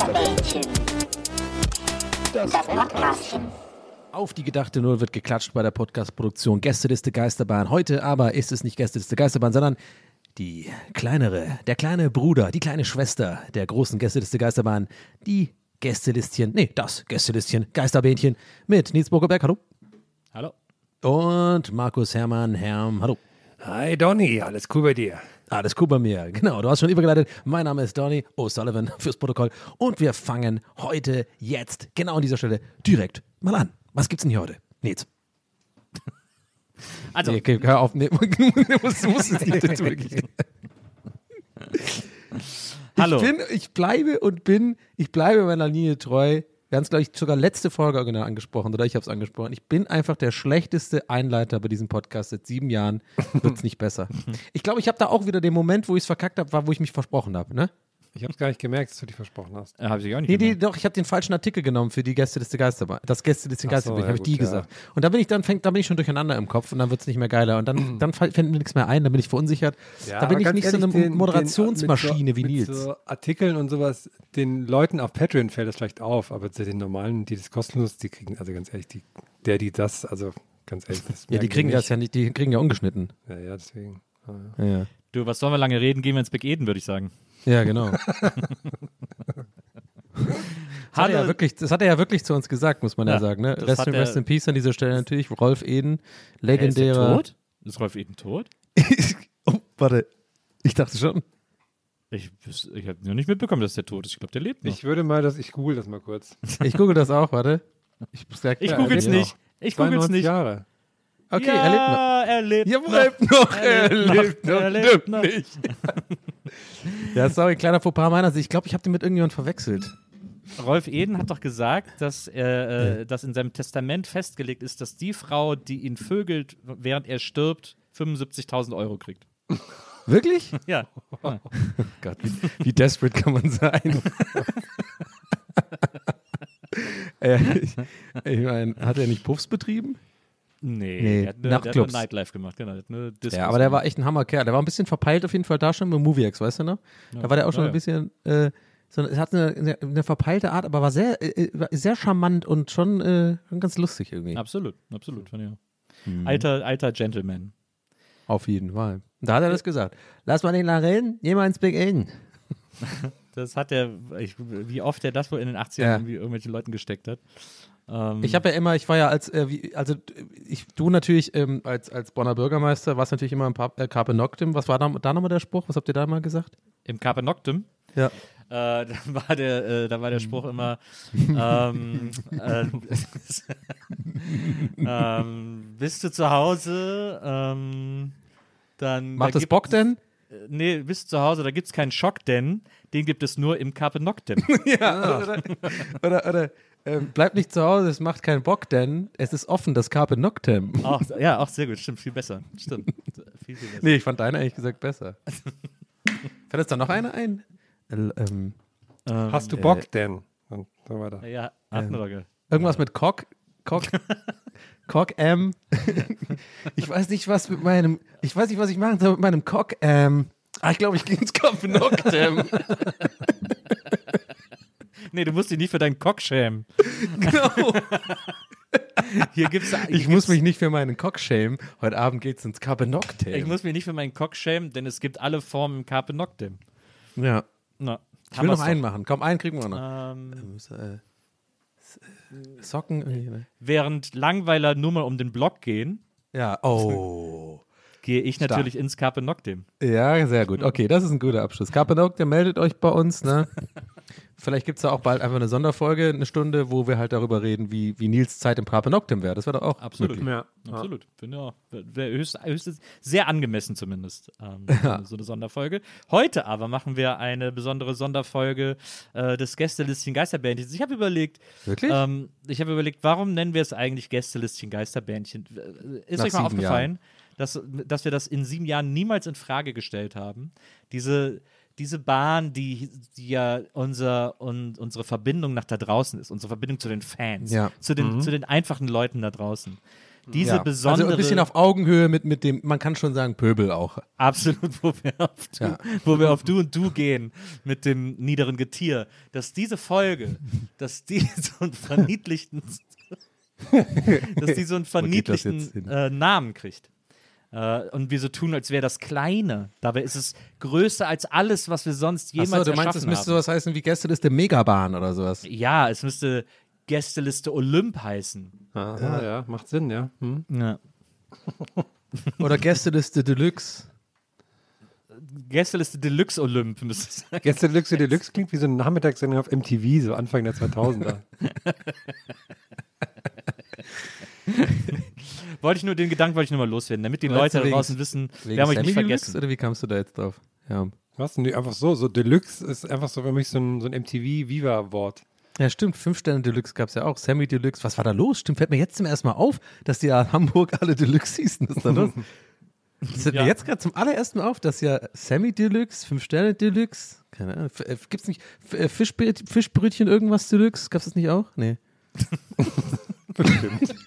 Geisterbällchen. Das Podcastchen. Auf die gedachte Null wird geklatscht bei der Podcast-Produktion Gästeliste Geisterbahn. Heute aber ist es nicht Gästeliste Geisterbahn, sondern die kleinere, der kleine Bruder, die kleine Schwester der großen Gästeliste Geisterbahn, die Gästelistchen, nee, das Gästelistchen Geisterbähnchen mit Nils Burgerberg, hallo. Hallo. Und Markus Hermann, Herm, hallo. Hi Donny, alles cool bei dir? Alles cool bei mir. Genau, du hast schon übergeleitet. Mein Name ist Donny O'Sullivan fürs Protokoll. Und wir fangen heute, jetzt, genau an dieser Stelle, direkt mal an. Was gibt's denn hier heute? Nils. Also, Nee, okay, hör auf. Nee, du musst, du musst es nicht dazu wirklich. Hallo. Ich, bin, ich bleibe und bin, ich bleibe meiner Linie treu. Wir haben es, glaube ich, sogar letzte Folge original angesprochen, oder ich habe es angesprochen. Ich bin einfach der schlechteste Einleiter bei diesem Podcast. Seit sieben Jahren wird es nicht besser. Ich glaube, ich habe da auch wieder den Moment, wo ich es verkackt habe, war, wo ich mich versprochen habe. Ne? Ich habe es gar nicht gemerkt, dass du dich versprochen hast. äh, habe ich auch nicht Nee, die, gemerkt. doch, ich habe den falschen Artikel genommen für die Gästeliste Geisterbahn. Das Gästeliste so, Geisterbahn, ja habe ich die ja. gesagt. Und da bin ich dann, fängt, da bin ich schon durcheinander im Kopf und dann wird es nicht mehr geiler. Und dann, dann fällt fällt mir nichts mehr ein, dann bin ich verunsichert. da bin ich nicht so eine den- Moderationsmaschine den, wie mit Nils. so, Mit so Artikeln und sowas, den Leuten auf Patreon fällt das vielleicht auf, aber zu den normalen, die das kostenlos, die kriegen, also ganz ehrlich, die, der, die das, also ganz ehrlich, das ja, die kriegen das nicht. ja nicht, die kriegen ja ungeschnitten. Ja, ja, deswegen. Ah, Ja, ja. Du, was sollen wir lange reden? Gehen wir ins Big Eden, würde ich sagen. Ja, genau. Das hat, er ja wirklich, das hat er ja wirklich zu uns gesagt, muss man ja, Ja, sagen. Ne? das Rest, in, rest in Peace an dieser Stelle natürlich. Rolf Eden, Hä, ist der legendärer. tot? Ist Rolf Eden tot? oh, warte. Ich dachte schon. Ich, ich habe noch nicht mitbekommen, dass der tot ist. Ich glaube, der lebt noch. Ich würde mal, das, ich google das mal kurz. Ich google das auch, warte. Ich, Ich Ja, google es nicht. Ich google es 92 nicht. Jahre. Okay, ja, er lebt noch. er lebt Ja, noch. er lebt noch. Er Er lebt noch. Er lebt noch. nicht. Ja, sorry, kleiner Fauxpas meiner Sicht. Ich glaube, ich habe den mit irgendjemand verwechselt. Rolf Eden hat doch gesagt, dass, er, äh, dass in seinem Testament festgelegt ist, dass die Frau, die ihn vögelt, während er stirbt, 75.000 Euro kriegt. Wirklich? Ja. Gott, wie, wie desperate kann man sein? äh, ich ich meine, hat er nicht Puffs betrieben? Nee, Nee, der hat, nur, der hat. Nightlife gemacht, genau. Ja, aber der war echt ein Hammerkerl. Der war ein bisschen verpeilt auf jeden Fall da schon mit Moviex, weißt du noch? Da war der auch schon Ja, ein bisschen, äh, so, es hat eine, eine, eine verpeilte Art, aber war sehr, äh, war sehr charmant und schon äh, ganz lustig irgendwie. Absolut, absolut. fand ich auch. Mhm. Alter, alter Gentleman. Auf jeden Fall. Da hat er das gesagt. Lass mal den da reden, mal ins Big Inn. Das hat er, ich, wie oft er das wohl in den 80ern Ja. irgendwie irgendwelchen Leuten gesteckt hat. Ähm, Ich habe ja immer, ich war ja als, äh, wie, also ich, du natürlich ähm, als, als Bonner Bürgermeister warst natürlich immer im Pa- äh, Carpe Noctem. Was war da, da nochmal der Spruch? Was habt ihr da mal gesagt? Im Carpe Noctem, Ja. äh, da war der, äh, da war der Spruch immer, ähm, äh, ähm, bist du zu Hause, ähm, dann Macht da es Bock denn? Äh, Nee, bist du zu Hause, da gibt es keinen Schock, denn den gibt es nur im Carpe Noctem. Ja, oder, oder, oder ähm, bleib nicht zu Hause, es macht keinen Bock, denn es ist offen, das Carpe Noctem. auch, ja, auch sehr gut, stimmt, viel besser. Stimmt. Viel, viel besser. Nee, ich fand deine ehrlich gesagt besser. Fällt uns da noch eine ein? L ähm, Ähm, Hast du äh, Bock denn? Und so weiter. Ja, Attenrogge. irgendwas mit Cock? Cock? Cock M. ich weiß nicht, was mit meinem. Ich weiß nicht, was ich machen soll mit meinem Cock M. Ah, ich glaube, ich gehe ins Carpe Noctem. Nee, du musst dich nicht für deinen Cock schämen. genau. Hier gibt's, hier Ich muss gibt's- mich nicht für meinen Cock schämen. Heute Abend geht's ins Carpe Noctem. Ich muss mich nicht für meinen Cock schämen, denn es gibt alle Formen im Carpe Noctem. ja. Na, Ich will noch wir's einen machen. Komm, einen kriegen wir noch. doch. Ähm, Muss, äh, S- äh, Socken. ne? während Langweiler nur mal um den Block gehen, Ja, oh. Gehe ich natürlich ins Carpe Noctem. Ja, sehr gut. Okay, das ist ein guter Abschluss. Carpe Noctem, meldet euch bei uns. Ne? Vielleicht gibt es da auch bald einfach eine Sonderfolge, eine Stunde, wo wir halt darüber reden, wie, wie Nils Zeit im Carpe Noctem wäre. Das wäre doch auch Absolut. Ja. Absolut. Finde ja, wäre höchst, höchst, sehr angemessen zumindest, ähm, so, eine, so eine Sonderfolge. Heute aber machen wir eine besondere Sonderfolge äh, des Gästelistchen Geisterbändchens. Ich habe überlegt, Wirklich? ähm, ich habe überlegt, warum nennen wir es eigentlich Gästelistchen Geisterbändchen? Äh, Ist Nach euch mal aufgefallen, dass, dass wir das in sieben Jahren niemals in Frage gestellt haben? Diese diese Bahn, die, die ja unser, und, unsere Verbindung nach da draußen ist, unsere Verbindung zu den Fans, Ja. zu, den, zu den einfachen Leuten da draußen. Diese Ja. besondere. Also ein bisschen auf Augenhöhe mit, mit dem, man kann schon sagen, Pöbel auch. Absolut, wo wir, auf du, Ja. wo wir auf Du und Du gehen mit dem niederen Getier, dass diese Folge, dass die so einen verniedlichten, dass die so einen verniedlichten äh, Namen kriegt. Äh, und wir so tun, als wäre das Kleine. Dabei ist es größer als alles, was wir sonst jemals Achso, du meinst, es müsste haben. sowas heißen wie Gästeliste Megabahn oder sowas. Ja, es müsste Gästeliste Olymp heißen. Aha, ja. macht Sinn, ja. Hm. Ja. Oder Gästeliste Deluxe. Gästeliste Deluxe Olymp müsste es sein. Deluxe Deluxe klingt wie so eine Nachmittagssendung auf MTV, so Anfang der 2000er. Wollte ich nur den Gedanken wollte ich nur mal loswerden, damit die Leute da wegen- draußen wissen, Wegen wir haben euch nicht Deluxe, vergessen. Oder wie kamst du da jetzt drauf? Ja. Was? Nee, einfach so. So Deluxe ist einfach so für mich so ein, so ein MTV-Viva-Wort. Ja, stimmt. Fünf Sterne Deluxe gab es ja auch. Sammy Deluxe. Was war da los? Stimmt, fällt mir jetzt zum ersten Mal auf, dass die ja in Hamburg alle Deluxe hießen. Was ist da los? Das fällt Ja. mir jetzt gerade zum allerersten Mal auf, dass ja Sammy Deluxe, Fünf Sterne Deluxe, keine Ahnung, äh, gibt's nicht F- äh, Fischbrö- Fischbrötchen irgendwas Deluxe? Gab's das nicht auch? Nee. Nicht auch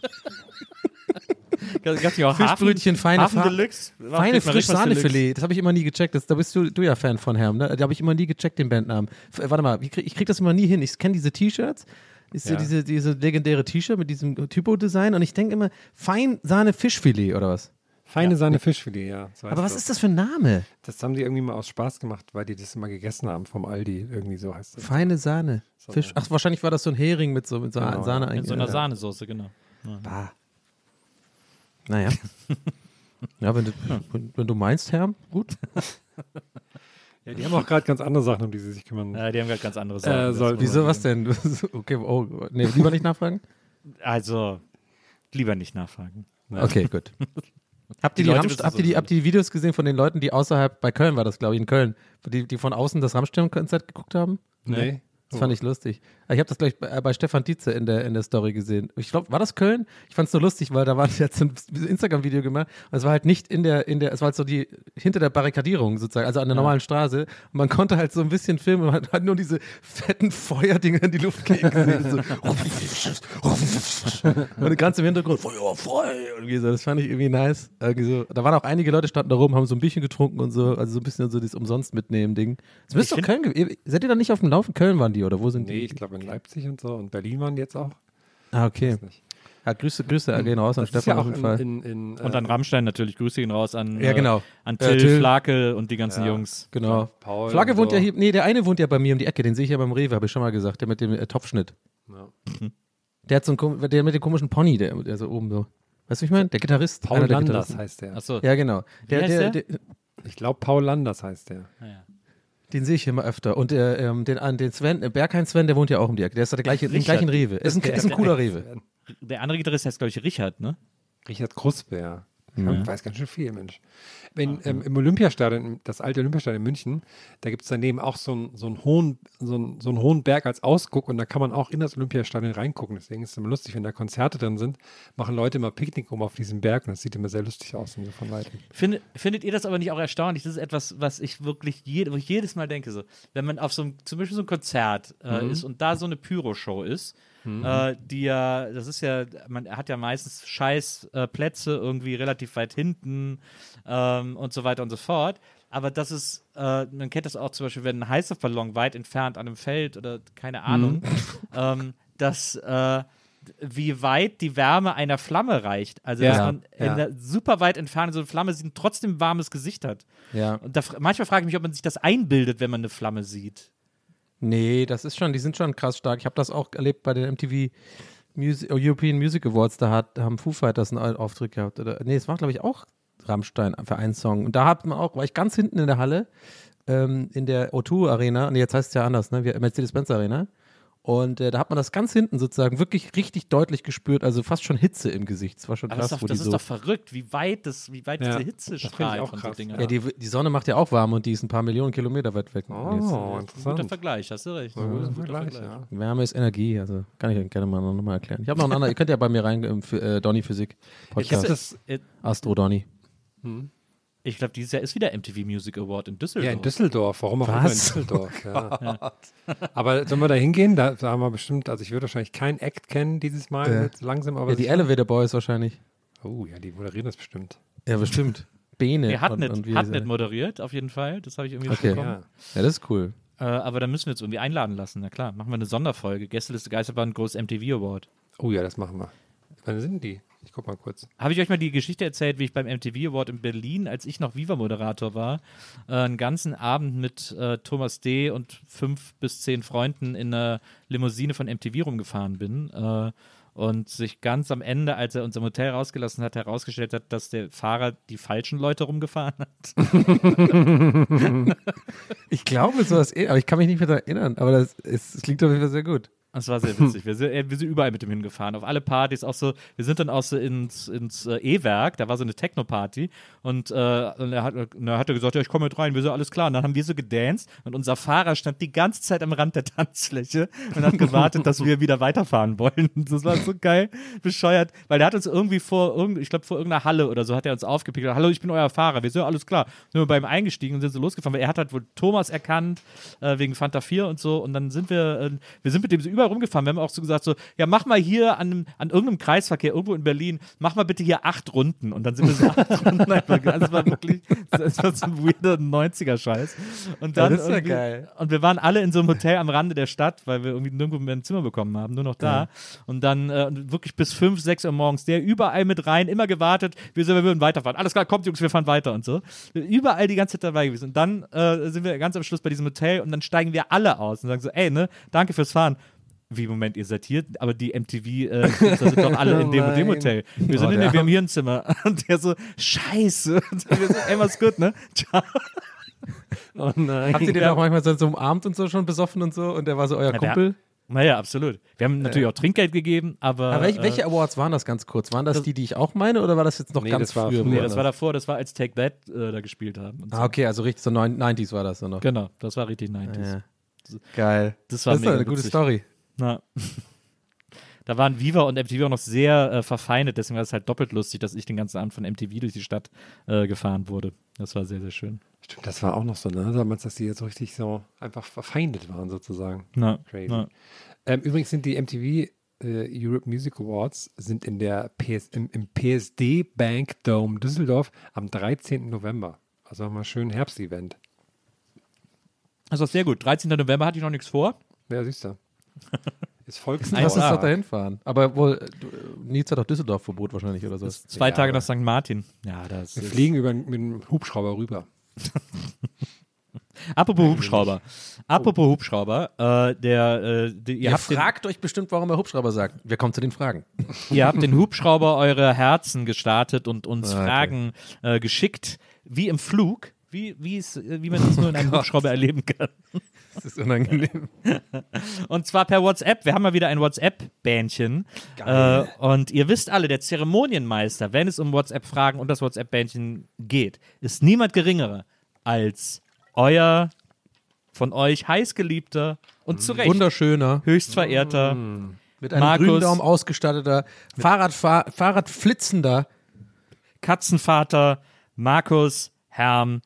Fischbrötchen, feine Hafen Deluxe? Feine was Frisch-Sahnefilet, das habe ich immer nie gecheckt. Das, da bist du, du ja Fan von Herm, ne? Da habe ich immer nie gecheckt, den Bandnamen. F äh, warte mal, ich krieg das immer nie hin. Ich kenne diese T-Shirts, ist ja. Ja. diese, diese legendäre T-Shirt mit diesem Typo-Design und ich denke immer, Fein-Sahne-Fischfilet oder was? Feine Sahne Fischfilet, ja. so Aber was das. ist das für ein Name? Das haben die irgendwie mal aus Spaß gemacht, weil die das immer gegessen haben vom Aldi. Irgendwie so heißt das. Feine Sahne. Fisch. Ach, wahrscheinlich war das so ein Hering mit so, mit so einer Genau, Sahne In eigentlich. so einer ja. Sahnesoße, genau. Bah. Naja. ja, wenn du, wenn, wenn du meinst, Herm, gut. Ja, die haben auch gerade ganz andere Sachen, um die sie sich kümmern. Äh, die haben gerade ganz andere Sachen. Äh, soll- Wieso, was denn? Okay, oh, nee, lieber nicht nachfragen? Also, lieber nicht nachfragen. Okay, gut. Habt ihr Die die, wissen habt, ihr die, habt ihr die Videos gesehen von den Leuten, die außerhalb, bei Köln war das, glaube ich, in Köln, die, die von außen das Rammstein-Konzert geguckt haben? Nee. Das fand ich lustig. Ich habe das gleich bei, äh, bei Stefan Dietze in der, in der Story gesehen. Ich glaube, war das Köln? Ich fand es nur lustig, weil da war jetzt ein Instagram-Video gemacht und es war halt nicht in der, in der, es war halt so die, hinter der Barrikadierung sozusagen, also an der normalen Straße. Und man konnte halt so ein bisschen filmen und man hat nur diese fetten Feuerdinger in die Luft fliegen gesehen. So. und ganz im Hintergrund, Feuer frei. Irgendwie so. Das fand ich irgendwie nice. Irgendwie so. Da waren auch einige Leute standen da rum, haben so ein Bierchen getrunken und so, also so ein bisschen so dieses umsonst mitnehmen Ding. Das müsste doch Köln. Seid ihr da nicht auf dem Laufen? Köln waren die oder wo sind Nee, die? ich glaube in Leipzig und so. Und Berlin waren jetzt auch. Ah, okay. Ja, Grüße, Grüße gehen raus an Stefan ja auf jeden in, Fall. in, in, Und äh, an Rammstein natürlich. Grüße ihn raus an, Ja, genau. äh, an Äh, Till, Till. Flake und die ganzen Ja. Jungs. genau. Paul Flagge und wohnt so. ja hier, nee, der eine wohnt ja bei mir um die Ecke, den sehe ich ja beim Rewe, habe ich schon mal gesagt, der mit dem äh, Topfschnitt. Ja. Der hat so einen, der mit dem komischen Pony, der, der so oben so. Weißt du, wie ich meine? Der Gitarrist. Paul Landers heißt der. Achso. Ja, genau. Der, heißt der, der? der, Ich glaube, Paul Landers heißt der. Den sehe ich immer öfter. Und der, ähm, den, an- den Sven, äh, Bergheim Sven, der wohnt ja auch um die Ecke. Der ist der gleiche, im gleichen Rewe. Ist ein, ist ein cooler Rewe. Der andere Gitarrist heißt, glaube ich, Richard, ne? Richard Kruspe, ja. Ich weiß ganz schön viel, Mensch. Wenn, ähm, Im Olympiastadion, das alte Olympiastadion in München, da gibt es daneben auch so einen so einen hohen, so einen, so einen hohen Berg als Ausguck und da kann man auch in das Olympiastadion reingucken. Deswegen ist es immer lustig, wenn da Konzerte drin sind, machen Leute immer Picknick um auf diesem Berg und das sieht immer sehr lustig aus so von Weitem. Findet, findet ihr das aber nicht auch erstaunlich? Das ist etwas, was ich wirklich je, wo ich jedes Mal denke, so, wenn man auf so einem, zum Beispiel so ein Konzert äh, Mhm. ist und da so eine Pyro-Show ist, äh, die ja, das ist ja, man hat ja meistens scheiß äh, Plätze irgendwie relativ weit hinten ähm, und so weiter und so fort. Aber das ist, äh, man kennt das auch zum Beispiel, wenn ein heißer Ballon weit entfernt an einem Feld oder keine Ahnung, ähm, dass äh, wie weit die Wärme einer Flamme reicht. Also, Ja, dass man ja. in der super weit entfernt so eine Flamme sieht und trotzdem ein warmes Gesicht hat. Ja. Und da, manchmal frage ich mich, ob man sich das einbildet, wenn man eine Flamme sieht. Nee, das ist schon, die sind schon krass stark. Ich habe das auch erlebt bei den MTV Music, European Music Awards. Da, hat, haben Foo Fighters einen Auftritt gehabt. Oder, nee, es war, glaube ich, auch Rammstein für einen Song. Und da hat man auch, war ich ganz hinten in der Halle, ähm, in der O2 Arena. Nee, jetzt heißt es ja anders, ne? Mercedes-Benz Arena. Und äh, da hat man das ganz hinten sozusagen wirklich richtig deutlich gespürt, also fast schon Hitze im Gesicht. Das war schon Aber das krass, ist doch, wo das die ist so. doch verrückt, wie weit, das, wie weit Ja, diese Hitze das strahlt auch von krass. so ja, die, die Sonne macht ja auch warm und die ist ein paar Millionen Kilometer weit weg. Oh, Jetzt, Guter interessant. Vergleich, hast du recht. Ja, Guter Vergleich, ja. Wärme ist Energie, also kann ich gerne mal nochmal erklären. Ich habe noch einen anderen, ihr könnt ja bei mir rein Für- äh, Donny Physik Podcast. das- Äh, Astro Donny. Ich glaube, dieses Jahr ist wieder MTV Music Award in Düsseldorf. Ja, in Düsseldorf. Warum auch immer in Düsseldorf? Ja. Aber sollen wir da hingehen? Da, da haben wir bestimmt, also ich würde wahrscheinlich keinen Act kennen dieses Mal, Ja. jetzt langsam, aber Ja, die. Elevator Boys wahrscheinlich. Oh, ja, die moderieren das bestimmt. Ja, bestimmt. Bene. Er hat und, nicht, und wie hat sie- nicht moderiert, auf jeden Fall. Das habe ich irgendwie Okay. mitbekommen. Ja. Ja, das ist cool. Äh, aber da müssen wir uns irgendwie einladen lassen. Na klar, machen wir eine Sonderfolge. Gästeliste Geisterbahn, groß MTV Award. Oh ja, das machen wir. Wann sind die? Ich guck mal kurz. Habe ich euch mal die Geschichte erzählt, wie ich beim MTV Award in Berlin, als ich noch Viva-Moderator war, äh, einen ganzen Abend mit äh, Thomas D. und fünf bis zehn Freunden in einer Limousine von MTV rumgefahren bin. Äh, und sich ganz am Ende, als er uns im Hotel rausgelassen hat, herausgestellt hat, dass der Fahrer die falschen Leute rumgefahren hat. Ich glaube sowas, eh, aber ich kann mich nicht mehr daran erinnern. Aber das, ist, das klingt auf jeden Fall sehr gut. Das war sehr witzig. Wir sind, äh, wir sind überall mit dem hingefahren. Auf alle Partys, auch so, wir sind dann auch so ins, ins äh, E-Werk, da war so eine Techno-Party und, äh, und er, hat, und er gesagt, ja, ich komme mit rein, wir sind alles klar. Und dann haben wir so gedanced und unser Fahrer stand die ganze Zeit am Rand der Tanzfläche und hat gewartet, dass wir wieder weiterfahren wollen. Das war so geil, bescheuert, weil der hat uns irgendwie vor, ich glaube, vor irgendeiner Halle oder so hat er uns aufgepickt. Hallo, ich bin euer Fahrer. Wir sind alles klar. Sind wir beim eingestiegen und sind so losgefahren, weil er hat halt wohl Thomas erkannt, äh, wegen Fanta 4 und so. Und dann sind wir, äh, wir sind mit dem so überall rumgefahren. Wir haben auch so gesagt, so, ja, mach mal hier an, an irgendeinem Kreisverkehr, irgendwo in Berlin, mach mal bitte hier acht Runden. Und dann sind wir so acht Runden einfach. Das war wirklich, das war so ein weirder 90er-Scheiß. Und dann das ist ja geil. Und wir waren alle in so einem Hotel am Rande der Stadt, weil wir irgendwie nirgendwo mehr ein Zimmer bekommen haben, nur noch da. Und dann äh, wirklich bis fünf, sechs Uhr morgens, der überall mit rein, immer gewartet, wir, sind, wir würden weiterfahren. Alles klar, kommt Jungs, wir fahren weiter und so. Überall die ganze Zeit dabei gewesen. Und dann äh, sind wir ganz am Schluss bei diesem Hotel und dann steigen wir alle aus und sagen so, ey, ne, danke fürs Fahren. Wie, Moment, ihr seid hier, aber die MTV, äh, sind doch alle in dem und dem. Hotel. Wir so, Oh, der nee, wir haben hier ein Zimmer. Und der so, scheiße. Und wir so, ey, mach's gut, ne? Ciao. Oh nein. Habt ihr den auch manchmal so, so umarmt und so schon besoffen und so? Und der war so euer der- Kumpel? Naja, absolut. Wir haben natürlich auch Trinkgeld gegeben, aber. Aber welche, äh, welche Awards waren das ganz kurz? Waren das, die, die ich auch meine oder war das jetzt noch Nee, ganz das früher? früher. Nee, das das- war davor, das war als Take That äh, da gespielt haben. Und so. Ah, okay, also richtig so neun- 90s war das so noch. Genau, das war richtig 90s. Ja. Geil. Das war das ist eine gute witzig. Story. Na. Da waren Viva und MTV auch noch sehr äh, verfeindet, deswegen war es halt doppelt lustig, dass ich den ganzen Abend von MTV durch die Stadt äh, gefahren wurde. Das war sehr, sehr schön. Stimmt, das war auch noch so, ne? Damals, dass die jetzt so richtig so einfach verfeindet waren, sozusagen. Na, Crazy. na. Ähm, übrigens sind die MTV äh, Europe Music Awards sind in der PS, im, im PSD Bank Dome Düsseldorf am 13. November. Also mal schön Herbstevent. Das war sehr gut. 13. November hatte ich noch nichts vor. Ja, siehst du. Ist Volks Lass uns doch dahin fahren. Aber wohl, äh, du, Nils hat doch Düsseldorf-Verbot wahrscheinlich oder so. Zwei Ja, Tage nach St. Martin. Ja, das Wir ist. fliegen über, mit dem Hubschrauber rüber. Apropos Hubschrauber. Apropos Hubschrauber. Äh, der, äh, die, ihr, Ihr habt den, fragt euch bestimmt, warum er Hubschrauber sagt. Wir kommen zu den Fragen. ihr habt den Hubschrauber eure Herzen gestartet und uns Ah, okay. Fragen äh, geschickt, wie im Flug. Wie, wie, es, äh, wie man es nur in einem Hubschrauber erleben kann. Das ist unangenehm. Und zwar per WhatsApp. Wir haben mal wieder ein WhatsApp-Bähnchen. Äh, und ihr wisst alle, der Zeremonienmeister, wenn es um WhatsApp-Fragen und das WhatsApp-Bähnchen geht, ist niemand geringerer als euer von euch heißgeliebter und zu Recht Wunderschöner, höchst verehrter mit einem Markus. grünen Daumen ausgestatteter, Fahrradfahr Fahrradflitzender. Katzenvater Markus Herm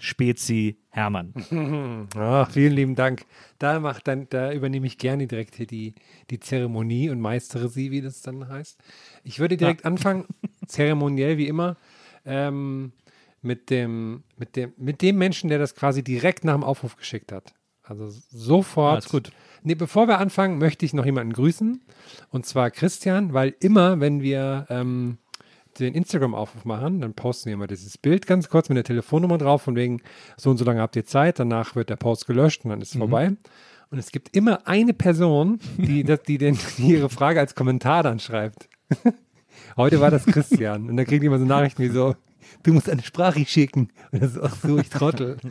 Spezi Hermann. Ah, vielen lieben Dank. Da, macht dann, da übernehme ich gerne direkt hier die, die Zeremonie und meistere sie, wie das dann heißt. Ich würde direkt anfangen, zeremoniell wie immer, ähm, mit, dem, mit, dem, mit dem Menschen, der das quasi direkt nach dem Aufruf geschickt hat. Also sofort. Alles gut. Nee, bevor wir anfangen, möchte ich noch jemanden grüßen. Und zwar Christian, weil immer, wenn wir ähm, den Instagram-Aufruf machen, dann posten wir immer dieses Bild ganz kurz mit der Telefonnummer drauf, von wegen, so und so lange habt ihr Zeit, danach wird der Post gelöscht und dann ist es vorbei. Und es gibt immer eine Person, die, die, den, die ihre Frage als Kommentar dann schreibt. Heute war das Christian. Und da kriegt immer so Nachrichten wie so, du musst eine Sprache schicken. Und das ist auch so, ich trottel.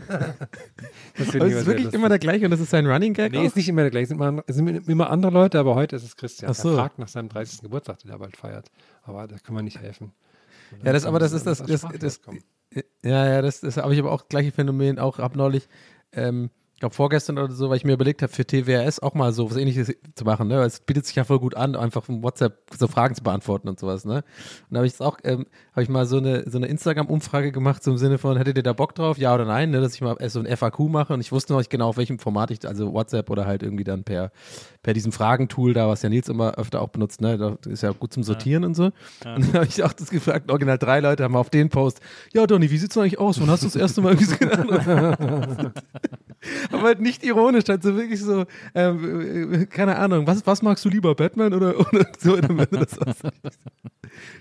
Das Aber ist wirklich immer der gleiche und das ist sein Running Gag? Nee, auch? ist nicht immer der gleiche. Es sind immer, es sind immer andere Leute, aber heute ist es Christian. Ach so. Er fragt nach seinem 30. Geburtstag, den er bald feiert. Aber da kann man nicht helfen. Ja, das, aber das ist das, das, das, kommen. ja, ja, das, das habe ich aber auch gleiche Phänomen, auch ab neulich, ähm, ich glaube vorgestern oder so, weil ich mir überlegt habe, für TWRS auch mal so was ähnliches zu machen, ne? Weil Es bietet sich ja voll gut an, einfach von WhatsApp so Fragen zu beantworten und sowas, ne? Und da habe ich jetzt auch, ähm, habe ich mal so eine, so eine Instagram-Umfrage gemacht, so im Sinne von, hättet ihr da Bock drauf, ja oder nein, ne? Dass ich mal so ein FAQ mache und ich wusste noch nicht genau, auf welchem Format ich, also WhatsApp oder halt irgendwie dann per, per diesem Fragentool da, was ja Nils immer öfter auch benutzt, ne? Das ist ja gut zum Sortieren und so. Und dann habe ich auch das gefragt, original drei Leute haben auf den Post, ja Donny, wie sieht's denn eigentlich aus? Wann hast du das erste Mal gesehen? Aber halt nicht ironisch, halt so wirklich so, ähm, äh, keine Ahnung, was, was magst du lieber, Batman oder, oder so in des Satzes?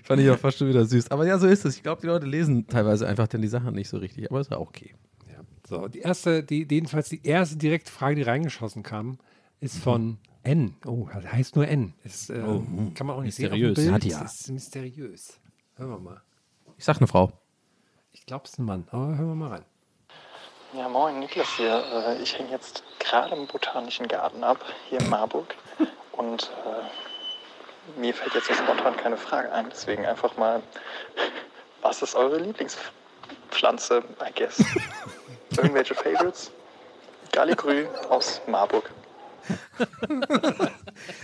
Fand ich auch fast schon wieder süß. Aber ja, so ist es. Ich glaube, die Leute lesen teilweise einfach dann die Sachen nicht so richtig, aber ist ja auch okay. Ja. So, die erste, die, jedenfalls die erste direkte Frage, die reingeschossen kam, ist von N. Oh, das heißt nur N. Ist, äh, kann man auch nicht Mysteriös. sehen. Nadja. Das ist mysteriös. Hören wir mal. Ich sag eine Frau. Ich glaube, es ist ein Mann, aber hören wir mal rein. Ja, moin, Niklas hier. Äh, Ich hänge jetzt gerade im Botanischen Garten ab, hier in Marburg. Und äh, mir fällt jetzt so spontan keine Frage ein. Deswegen einfach mal, was ist eure Lieblingspflanze, I guess? Irgendwelche Favorites? Galligrü aus Marburg.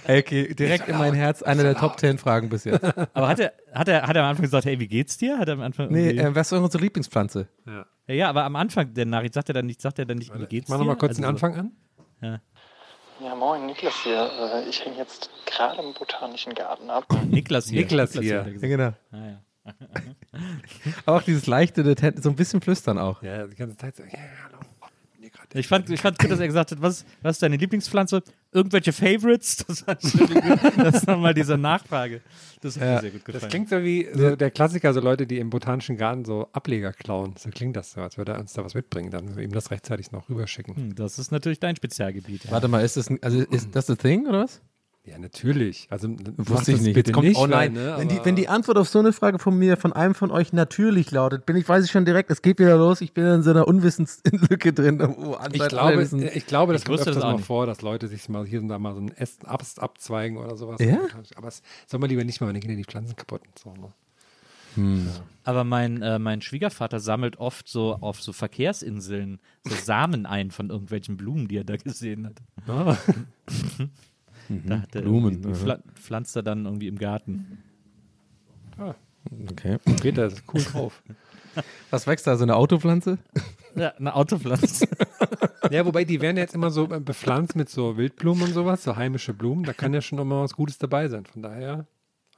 Okay, direkt in mein Herz, eine der Top 10 Fragen bis jetzt. Aber hat er, hat, er, hat er am Anfang gesagt, hey, wie geht's dir? Hat er am Anfang Nee, irgendwie- äh, was ist unsere Lieblingspflanze? ja, ja, aber am Anfang der Nachricht sagt er dann nicht, sagt er dann nicht, wie geht's mach dir? noch mal kurz Also den Anfang an. Ja, moin, Niklas hier. Äh, Ich hänge jetzt gerade im Botanischen Garten ab. Niklas hier. Niklas hier. hat er Ja, genau. Ah, ja. Aber auch dieses leichte, so ein bisschen flüstern auch. Ja, die ganze Zeit so, ja, hallo. Ich fand, ich fand gut, dass er gesagt hat, was, was ist deine Lieblingspflanze? Irgendwelche Favorites? Das, das ist nochmal diese Nachfrage. Das hat Ja. mir sehr gut gefallen. Das klingt so wie so der Klassiker, so Leute, die im Botanischen Garten so Ableger klauen. So klingt das so, als würde er uns da was mitbringen, dann wenn wir ihm das rechtzeitig noch rüberschicken. Hm, das ist natürlich dein Spezialgebiet. Ja. Warte mal, ist das, ein, also ist das a thing oder was? Ja, natürlich. Also Wusste ich nicht. Bitte Jetzt kommt, nicht, oh nein, weil, ne, wenn, die, wenn die Antwort auf so eine Frage von mir, von einem von euch natürlich lautet, bin ich, weiß ich schon direkt, es geht wieder los, ich bin in so einer Unwissenslücke drin. Wo Ich anscheinend alle glaube, wissen- ich glaube, das Ich kommt öfters das auch mal vor, dass Leute sich mal hier und da mal so einen Äst, Ast abzweigen oder sowas. Ja? Aber es soll man lieber nicht mal, dann gehen ja die Pflanzen kaputt und so. Ne? Aber mein, äh, mein Schwiegervater sammelt oft so auf so Verkehrsinseln so Samen ein von irgendwelchen Blumen, die er da gesehen hat. Ah. Da hat er Blumen, Pfla pflanzt er dann irgendwie im Garten. Okay. Peter ist cool drauf. Was wächst da, so eine Autopflanze? Ja, eine Autopflanze. ja, wobei die werden jetzt immer so äh, bepflanzt mit so Wildblumen und sowas, so heimische Blumen. Da kann ja schon immer was Gutes dabei sein. Von daher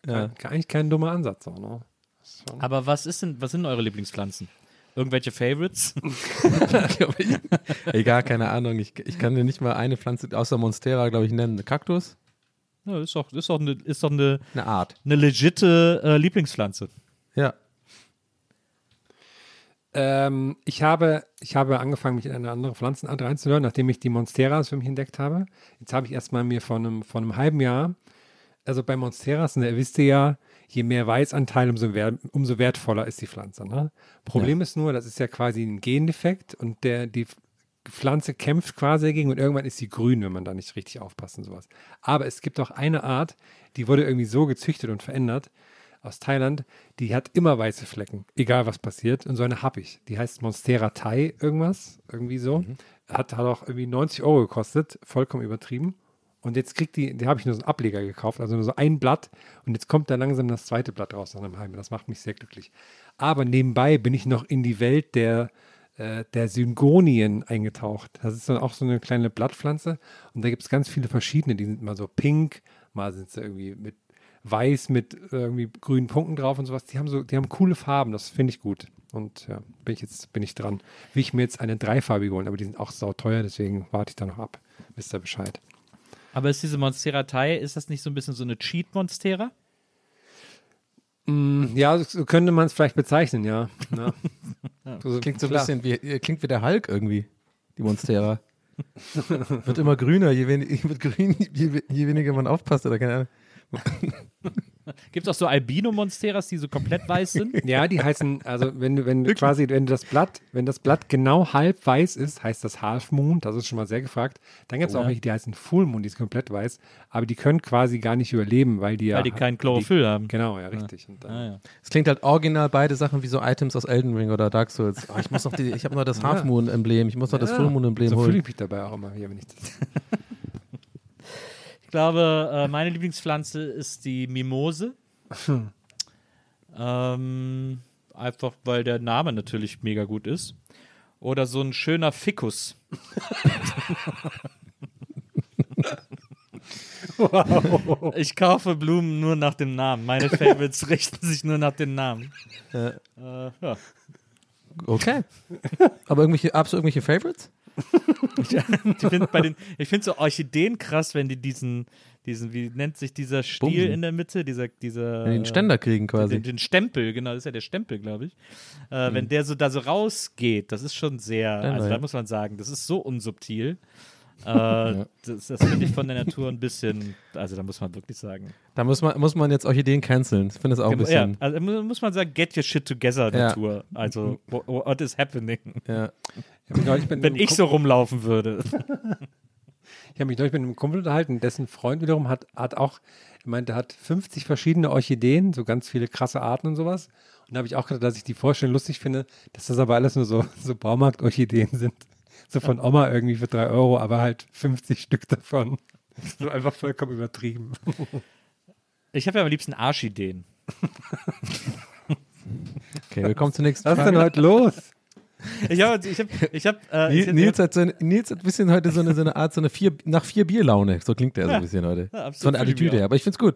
Ja. eigentlich kein dummer Ansatz. Ist schon- Aber was ist denn, was sind eure Lieblingspflanzen? Irgendwelche Favorites? Egal, keine Ahnung. Ich, ich kann dir nicht mal eine Pflanze außer Monstera, glaube ich, nennen. Eine Kaktus? Ja, ist doch, ist doch eine, ist doch eine, Eine Art. eine legitte äh, Lieblingspflanze. Ja. Ähm, ich, habe, ich habe angefangen, mich in eine andere Pflanzenart reinzuhören, nachdem ich die Monsteras für mich entdeckt habe. Jetzt habe ich erstmal mir vor einem, vor einem halben Jahr, also bei Monsteras, und ihr wisst ihr ja, je mehr Weißanteil, umso, wer, umso wertvoller ist die Pflanze. Ne? Problem ist nur, das ist ja quasi ein Gendefekt und der, die Pflanze kämpft quasi dagegen und irgendwann ist sie grün, wenn man da nicht richtig aufpasst und sowas. Aber es gibt auch eine Art, die wurde irgendwie so gezüchtet und verändert, aus Thailand, die hat immer weiße Flecken, egal was passiert. Und so eine habe ich. Die heißt Monstera Thai irgendwas, irgendwie so. Hat, hat auch irgendwie 90 Euro gekostet, vollkommen übertrieben. Und jetzt kriegt die, die habe ich nur so einen Ableger gekauft, also nur so ein Blatt. Und jetzt kommt da langsam das zweite Blatt raus nach einem halben. Das macht mich sehr glücklich. Aber nebenbei bin ich noch in die Welt der, äh, der Syngonien eingetaucht. Das ist dann auch so eine kleine Blattpflanze. Und da gibt es ganz viele verschiedene. Die sind mal so pink, mal sind sie irgendwie mit weiß mit irgendwie grünen Punkten drauf und sowas. Die haben so, die haben coole Farben, das finde ich gut. Und ja, bin ich jetzt bin ich dran. Will ich mir jetzt eine dreifarbige holen, aber die sind auch sauteuer, deswegen warte ich da noch ab. Wisst ihr Bescheid. Aber ist diese Monstera Thai, ist das nicht so ein bisschen so eine Cheat-Monstera? Mm, ja, so könnte man es vielleicht bezeichnen, ja. ja. So, klingt so ein bisschen wie, äh, klingt wie der Hulk irgendwie, die Monstera. wird immer grüner, je, wen, wird grün, je, je weniger man aufpasst oder keine Ahnung. Gibt es auch so Albino-Monsteras, die so komplett weiß sind? Ja, die heißen, also wenn du, wenn du quasi, wenn du das Blatt, wenn das Blatt genau halb weiß ist, heißt das Half Moon, das ist schon mal sehr gefragt. Dann gibt es Oh auch welche, die heißen Full Moon, die ist komplett weiß, aber die können quasi gar nicht überleben, weil die ja. Weil die kein Chlorophyll haben. Genau, ja, richtig. Und dann, Ah, ja. Es klingt halt original beide Sachen wie so Items aus Elden Ring oder Dark Souls. Ah, ich muss noch die, ich habe noch das Half Moon Emblem, ich muss noch das Full Moon Emblem so fühle holen. ich mich dabei auch immer hier, wenn ich das. Ich glaube, äh, meine Lieblingspflanze ist die Mimose. ähm, einfach weil der Name natürlich mega gut ist. Oder so ein schöner Ficus. Ich kaufe Blumen nur nach dem Namen. Meine Favorites richten sich nur nach dem Namen. Äh, ja. Okay. Aber irgendwelche, hast du irgendwelche Favorites? Ich finde den, ich finde so Orchideen krass, wenn die diesen, diesen, wie nennt sich dieser Stiel Bumsen. in der Mitte, dieser, dieser Wenn den Ständer kriegen quasi. den, den Stempel, genau, das ist ja der Stempel, glaube ich. Äh, Wenn der so da so rausgeht, das ist schon sehr, Ständer, also da ja. muss man sagen, das ist so unsubtil. Äh, Das, das finde ich von der Natur ein bisschen, also da muss man wirklich sagen. Da muss man, muss man jetzt Orchideen canceln. Ich finde das auch ein Ja, bisschen. also mu- muss man sagen, get your shit together, Ja. Natur. Also, wo- what is happening? Ja. Ich neulich Wenn ich so rumlaufen würde. Ich habe mich neulich mit einem Kumpel unterhalten, dessen Freund wiederum hat, hat auch, er meinte, er hat 50 verschiedene Orchideen, so ganz viele krasse Arten und sowas. Und da habe ich auch gedacht, dass ich die Vorstellung lustig finde, dass das aber alles nur so, so Baumarkt-Orchideen sind. So von Oma irgendwie für drei Euro, aber halt 50 Stück davon. So einfach vollkommen übertrieben. Ich habe ja am liebsten Arschideen. Okay, willkommen zur nächsten Was ist denn heute los? Ich habe, ich habe, ich habe, äh, Nils, Nils, hat so eine, Nils hat ein bisschen heute so eine, so eine Art, so eine vier, nach vier Bier-Laune. So klingt der so ein bisschen heute. ja, so eine Attitüde, aber ich finde es gut.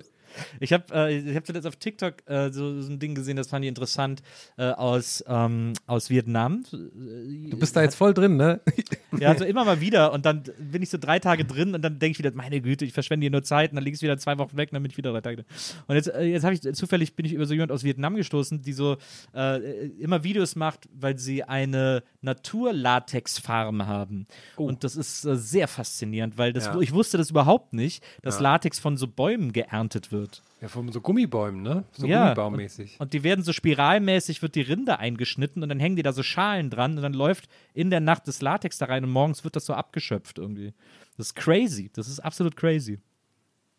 Ich habe äh, ich hab zuletzt auf TikTok äh, so, so ein Ding gesehen, das fand ich interessant, äh, aus, ähm, aus Vietnam. Du bist da jetzt voll drin, ne? Ja, also immer mal wieder und dann bin ich so drei Tage drin und dann denke ich wieder, meine Güte, ich verschwende hier nur Zeit und dann liege ich wieder zwei Wochen weg und dann bin ich wieder drei Tage drin. Und jetzt, äh, jetzt habe ich zufällig bin ich über so jemand aus Vietnam gestoßen, die so äh, immer Videos macht, weil sie eine Naturlatex-Farm haben. Und das ist äh, sehr faszinierend, weil das, Ja. ich wusste das überhaupt nicht, dass Latex von so Bäumen geerntet wird. Ja, von so Gummibäumen, ne? So Ja, Gummibaumäßig. Und die werden so spiralmäßig, wird die Rinde eingeschnitten und dann hängen die da so Schalen dran und dann läuft in der Nacht das Latex da rein und morgens wird das so abgeschöpft irgendwie. Das ist crazy. Das ist absolut crazy.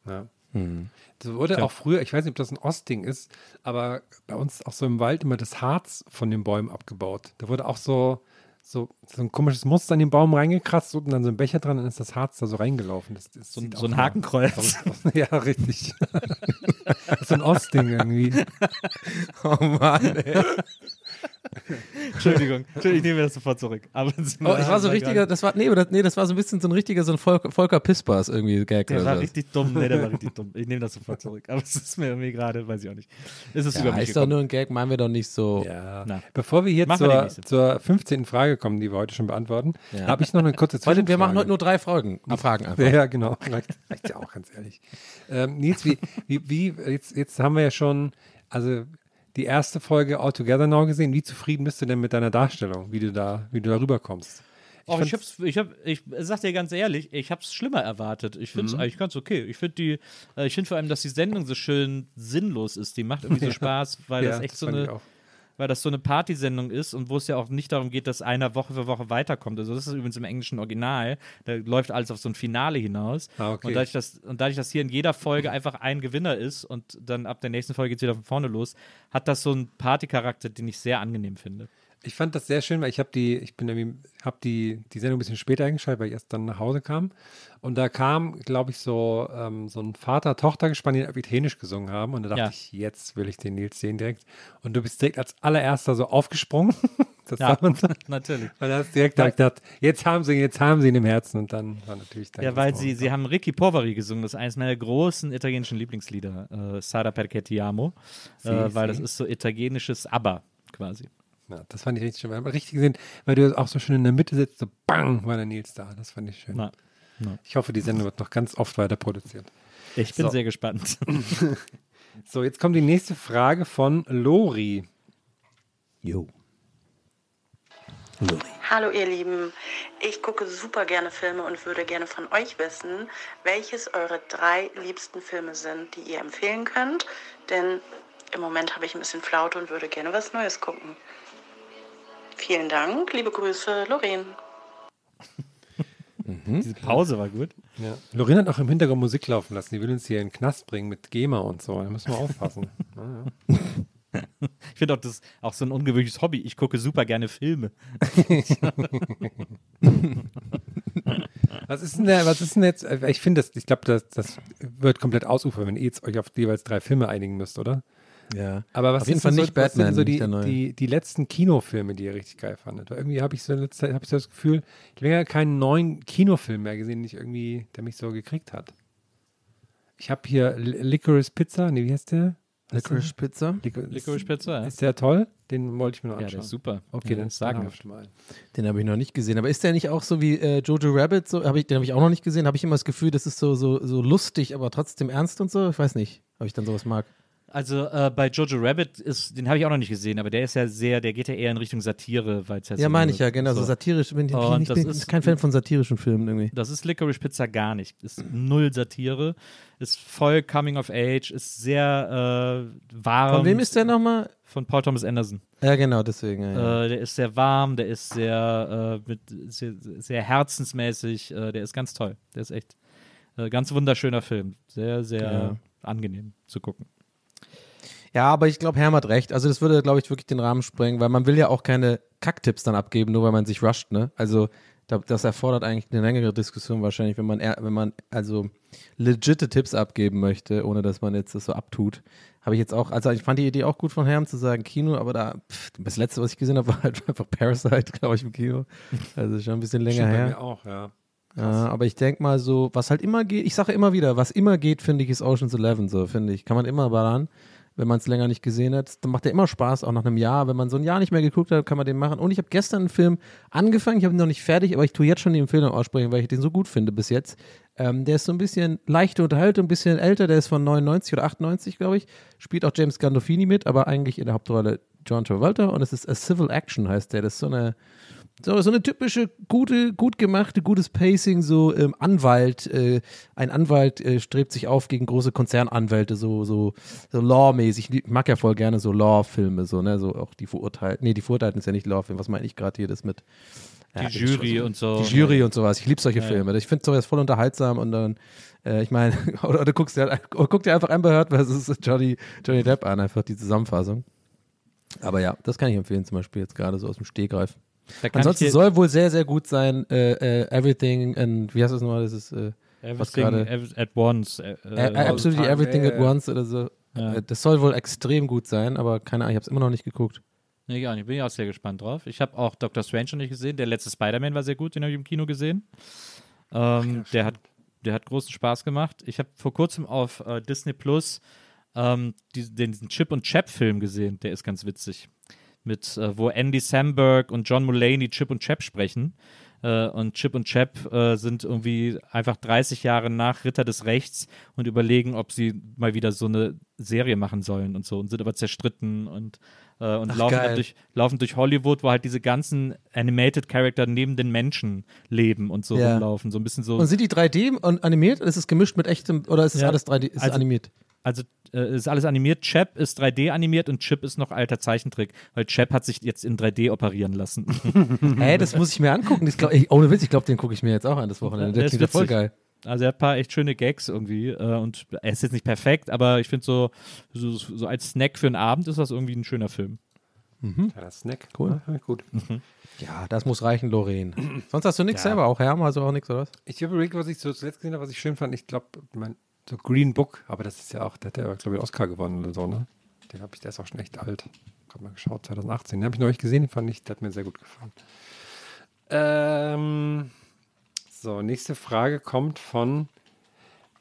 Ja. Das wurde auch früher, ich weiß nicht, ob das ein Ostding ist, aber bei uns auch so im Wald immer das Harz von den Bäumen abgebaut. Da wurde auch so, so, so ein komisches Muster an den Baum reingekratzt und dann so ein Becher dran, dann ist das Harz da so reingelaufen. Das, das So ein, so ein Hakenkreuz. Ja, richtig. so ein Ostding irgendwie. Oh Mann, ey. Entschuldigung. Entschuldigung, ich nehme das sofort zurück. Aber Oh, ich war so richtiger, das war, nee, oder, nee, das war so ein bisschen so ein richtiger, so ein Volker, Volker Pispers irgendwie Gag Der oder war so. richtig dumm. Nee, der war richtig dumm. Ich nehme das sofort zurück. Aber es ist mir irgendwie gerade, weiß ich auch nicht. Es ist über Ja, mich ist doch gekommen. nur ein Gag, meinen wir doch nicht so. Ja. Na. Bevor wir hier Machen die zur, zur 15. Frage kommen, die wir heute schon beantworten, Ja. habe ich noch eine kurze Zwischenfrage. wir machen heute nur drei Fragen, äh, Fragen einfach. Ja, ja, genau. Reicht, reicht ja auch, ganz ehrlich. Ähm, Nils, wie, wie, wie jetzt, jetzt haben wir ja schon, also die erste Folge All Together Now gesehen. Wie zufrieden bist du denn mit deiner Darstellung, wie du da, wie du da rüberkommst? Och, ich, hab's, ich, hab, ich sag dir ganz ehrlich, ich hab's schlimmer erwartet. Ich Mhm. finde es eigentlich ganz okay. Ich finde die, äh, ich finde vor allem, dass die Sendung so schön sinnlos ist. Die macht irgendwie so Spaß, weil das echt so fand ich eine. Weil das so eine Partysendung ist und wo es ja auch nicht darum geht, dass einer Woche für Woche weiterkommt. Also das ist übrigens im englischen Original. Da läuft alles auf so ein Finale hinaus. Ah, okay. Und dadurch, dass, und dadurch, dass hier in jeder Folge einfach ein Gewinner ist und dann ab der nächsten Folge geht es wieder von vorne los, hat das so einen Partycharakter, den ich sehr angenehm finde. Ich fand das sehr schön, weil ich habe die, ich bin irgendwie, habe die, die Sendung ein bisschen später eingeschaltet, weil ich erst dann nach Hause kam. Und da kam, glaube ich, so, ähm, so ein Vater-Tochter-Gespann, die italienisch gesungen haben. Und da dachte Ja. ich, jetzt will ich den Nils sehen direkt. Und du bist direkt als allererster so aufgesprungen. das Ja, man so. natürlich. Und da hast direkt ich gedacht, jetzt haben sie ihn, jetzt haben sie ihn im Herzen. Und dann war natürlich dann Ja, weil sie, sie haben Ricky Poveri gesungen, das ist eines meiner großen italienischen Lieblingslieder, äh, Sara perché ti amo, äh, weil das ist so italienisches ABBA quasi. Ja, das fand ich richtig schön. Wir haben richtig gesehen, weil du auch so schön in der Mitte sitzt, so bang, war der Nils da. Das fand ich schön. Na, Ich hoffe, die Sendung wird noch ganz oft weiter produziert. ich bin So. sehr gespannt. So, jetzt kommt die nächste Frage von Lori. Jo. Lori. Hallo ihr Lieben, ich gucke super gerne Filme und würde gerne von euch wissen, welches eure drei liebsten Filme sind, die ihr empfehlen könnt. Denn im Moment habe ich ein bisschen Flaute und würde gerne was Neues gucken. Vielen Dank, liebe Grüße, Lorraine. Diese Pause war gut. Ja. Lorin hat auch im Hintergrund Musik laufen lassen. Die will uns hier in den Knast bringen mit GEMA und so. Da müssen wir aufpassen. Ja. Ich finde auch das ist auch so ein ungewöhnliches Hobby. Ich gucke super gerne Filme. Was ist denn der, was ist denn jetzt? Ich finde, das, ich glaube, das, das wird komplett ausufern, wenn ihr jetzt euch auf jeweils drei Filme einigen müsst, oder? Ja. Aber was Auf jeden ist Fall denn nicht so, was sind Batman, so die, nicht der neue. die, die letzten Kinofilme, die ihr richtig geil fandet? Weil irgendwie habe ich so in letzter Zeit, habe ich so das Gefühl, ich habe länger keinen neuen Kinofilm mehr gesehen, den ich irgendwie, der mich so gekriegt hat. Ich habe hier Li- Licorice Pizza, nee, wie heißt der? Licorice Pizza. Licor Licorice Pizza, ja. Ist der toll? Den wollte ich mir noch Ja, anschauen. der ist super. Okay, Ja, dann wir mal. Den habe ich noch nicht gesehen. Aber ist der nicht auch so wie äh, Jojo Rabbit? So, hab ich, den habe ich auch noch nicht gesehen. Habe ich immer das Gefühl, das ist so, so, so lustig, aber trotzdem ernst und so? Ich weiß nicht, ob ich dann sowas mag. Also äh, bei Jojo Rabbit ist, den habe ich auch noch nicht gesehen, aber der ist ja sehr, der geht ja eher in Richtung Satire, weil es ja Ja, so meine eine- ich ja, genau. So, so. satirisch bin ich, ich das bin ist- kein Fan von satirischen Filmen irgendwie. Das ist Licorice Pizza gar nicht. Ist null Satire, ist voll Coming of Age, ist sehr äh, warm. Von wem ist der nochmal? Von Paul Thomas Anderson. Ja, genau, deswegen. Ja, ja. Äh, der ist sehr warm, der ist sehr, äh, mit, sehr, sehr herzensmäßig, äh, der ist ganz toll. Der ist echt äh, ganz wunderschöner Film. Sehr, sehr Ja. angenehm zu gucken. Ja, aber ich glaube, Herm hat recht. Also das würde, glaube ich, wirklich den Rahmen sprengen, weil man will ja auch keine Kacktipps dann abgeben, nur weil man sich rusht, ne? Also da, das erfordert eigentlich eine längere Diskussion wahrscheinlich, wenn man eher, wenn man also legitte Tipps abgeben möchte, ohne dass man jetzt das so abtut. Habe ich jetzt auch, also ich fand die Idee auch gut von Herm zu sagen Kino, aber da, pff, das letzte, was ich gesehen habe, war halt einfach Parasite, glaube ich, im Kino. Also schon ein bisschen länger Stimmt bei her. mir auch, ja. Ja, aber ich denke mal so, was halt immer geht, ich sage immer wieder, was immer geht, finde ich, ist Ocean's Eleven so, finde ich. Kann man immer ballern, wenn man es länger nicht gesehen hat. Dann macht der immer Spaß, auch nach einem Jahr. Wenn man so ein Jahr nicht mehr geguckt hat, kann man den machen. Und ich habe gestern einen Film angefangen, ich habe ihn noch nicht fertig, aber ich tue jetzt schon die Empfehlung aussprechen, weil ich den so gut finde bis jetzt. Ähm, der ist so ein bisschen leichte Unterhaltung, ein bisschen älter, der ist von 99 oder 98, glaube ich. Spielt auch James Gandolfini mit, aber eigentlich in der Hauptrolle John Travolta und es ist A Civil Action, heißt der. Das ist so eine so, so eine typische, gute, gut gemachte, gutes Pacing, so ähm, Anwalt, äh, ein Anwalt äh, strebt sich auf gegen große Konzernanwälte, so, so, so Law-mäßig. Ich mag ja voll gerne so Law-Filme, so, ne, so auch die Verurteilten. Nee, die Verurteilten ist ja nicht Law-Film, was meine ich gerade hier, das mit Die Ja, Jury und so. die Jury und sowas. Ich liebe solche Ja, Filme. Ich finde sowas voll unterhaltsam und dann, äh, ich meine, oder, oder guckst dir halt, guck dir einfach Amber Heard versus Johnny, Johnny Depp an, einfach die Zusammenfassung. Aber ja, das kann ich empfehlen, zum Beispiel jetzt gerade so aus dem Stegreif. Ansonsten soll wohl sehr, sehr gut sein, äh, äh, Everything and, wie heißt das nochmal, das ist, äh, was Everything gerade, ev- at once. Äh, äh, äh, Absolutely Everything at. Once oder so. Ja. Äh, das soll wohl extrem gut sein, aber keine Ahnung, ich habe es immer noch nicht geguckt. Nee, gar nicht. Bin ich auch sehr gespannt drauf. Ich habe auch Doctor Strange noch nicht gesehen. Der letzte Spider-Man war sehr gut, den habe ich im Kino gesehen. Ähm, der, hat, der hat großen Spaß gemacht. Ich habe vor kurzem auf äh, Disney Plus ähm, die, den, diesen Chip und Chap-Film gesehen. Der ist ganz witzig. Mit, äh, wo Andy Samberg und John Mulaney Chip und Chap sprechen. Äh, und Chip und Chap äh, sind irgendwie einfach 30 Jahre nach Ritter des Rechts und überlegen, ob sie mal wieder so eine Serie machen sollen und so und sind aber zerstritten und, äh, und Ach, laufen, geil. durch, laufen durch Hollywood, wo halt diese ganzen Animated Charakter neben den Menschen leben und so Ja. rumlaufen. So ein bisschen so. Und sind die 3D und animiert? Ist es gemischt mit echtem, oder ist es Ja, alles 3D, ist also- animiert? Also äh, ist alles animiert. Chap ist 3D animiert und Chip ist noch alter Zeichentrick, weil Chap hat sich jetzt in 3D operieren lassen. Hä, das muss ich mir angucken. Das glaub, ich, ohne Witz, ich glaube, den gucke ich mir jetzt auch an das Wochenende. Der Der klingt voll geil. Also er hat ein paar echt schöne Gags irgendwie äh, und er ist jetzt nicht perfekt, aber ich finde so, so, so als Snack für einen Abend ist das irgendwie ein schöner Film. Ja, das Snack. Cool. Ja, gut. Ja, das muss reichen, Lorraine. Sonst hast du nichts Ja. selber, auch Herm, also auch nichts, oder was? Ich habe überlegt, was ich so zuletzt gesehen habe, was ich schön fand. Ich glaube, mein so Green Book, aber das ist ja auch, der hat ja, glaube ich, Oscar gewonnen oder so, ne? Den habe ich, der ist auch schon echt alt. Gerade mal geschaut, 2018. Den habe ich neulich gesehen, den fand ich, der hat mir sehr gut gefallen. Ähm, so, nächste Frage kommt von